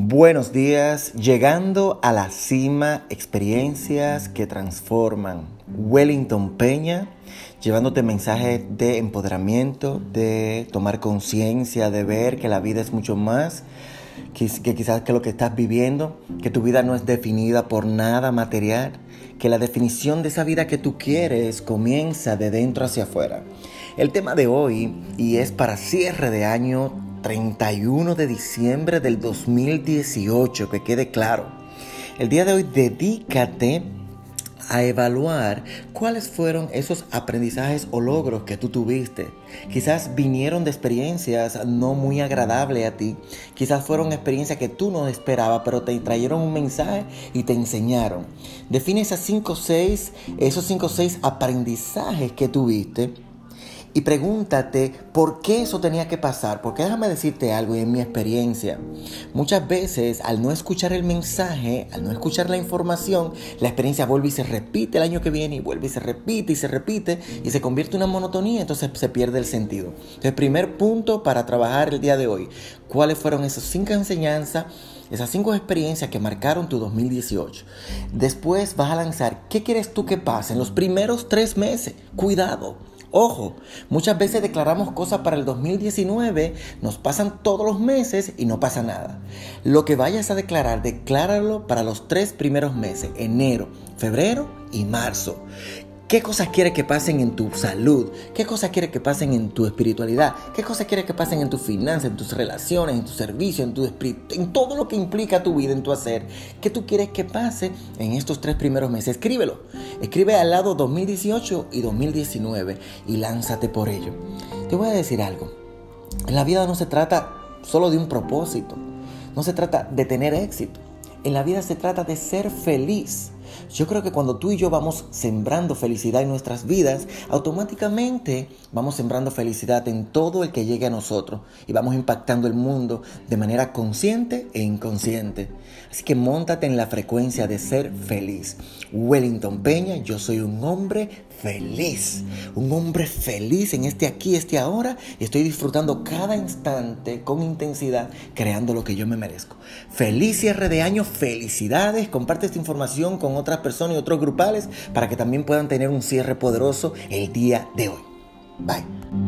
Buenos días, llegando a la cima, experiencias que transforman. Wellington Peña, llevándote mensajes de empoderamiento, de tomar conciencia, de ver que la vida es mucho más que, quizás que lo que estás viviendo, que tu vida no es definida por nada material, que la definición de esa vida que tú quieres comienza de dentro hacia afuera. El tema de hoy, y es para cierre de año 31 de diciembre del 2018, que quede claro. El día de hoy dedícate a evaluar cuáles fueron esos aprendizajes o logros que tú tuviste. Quizás vinieron de experiencias no muy agradables a ti. Quizás fueron experiencias que tú no esperabas, pero te trajeron un mensaje y te enseñaron. Define esas 5 o 6, esos 5 o 6 aprendizajes que tuviste y pregúntate por qué eso tenía que pasar. Porque déjame decirte algo en mi experiencia, muchas veces al no escuchar el mensaje, al no escuchar la información, la experiencia vuelve y se repite el año que viene y vuelve y se repite y se repite y se convierte en una monotonía, entonces se pierde el sentido. Entonces, primer punto para trabajar el día de hoy, ¿cuáles fueron esas cinco enseñanzas? Esas cinco experiencias que marcaron tu 2018. Después vas a lanzar, ¿qué quieres tú que pase en los primeros tres meses? Cuidado. Ojo, muchas veces declaramos cosas para el 2019, nos pasan todos los meses y no pasa nada. Lo que vayas a declarar, decláralo para los tres primeros meses, enero, febrero y marzo. ¿Qué cosas quiere que pasen en tu salud? ¿Qué cosas quiere que pasen en tu espiritualidad? ¿Qué cosas quiere que pasen en tus finanzas, en tus relaciones, en tu servicio, en tu espíritu, en todo lo que implica tu vida, en tu hacer? ¿Qué tú quieres que pase en estos tres primeros meses? Escríbelo. Escribe al lado 2018 y 2019 y lánzate por ello. Te voy a decir algo. En la vida no se trata solo de un propósito. No se trata de tener éxito. En la vida se trata de ser feliz. Yo creo que cuando tú y yo vamos sembrando felicidad en nuestras vidas, automáticamente vamos sembrando felicidad en todo el que llegue a nosotros y vamos impactando el mundo de manera consciente e inconsciente. Así que montate en la frecuencia de ser feliz. Wellington Peña, yo soy un hombre feliz, un hombre feliz en este aquí, este ahora y estoy disfrutando cada instante con intensidad, creando lo que yo me merezco. Feliz cierre de año, felicidades, comparte esta información con otras personas y otros grupales para que también puedan tener un cierre poderoso el día de hoy. Bye.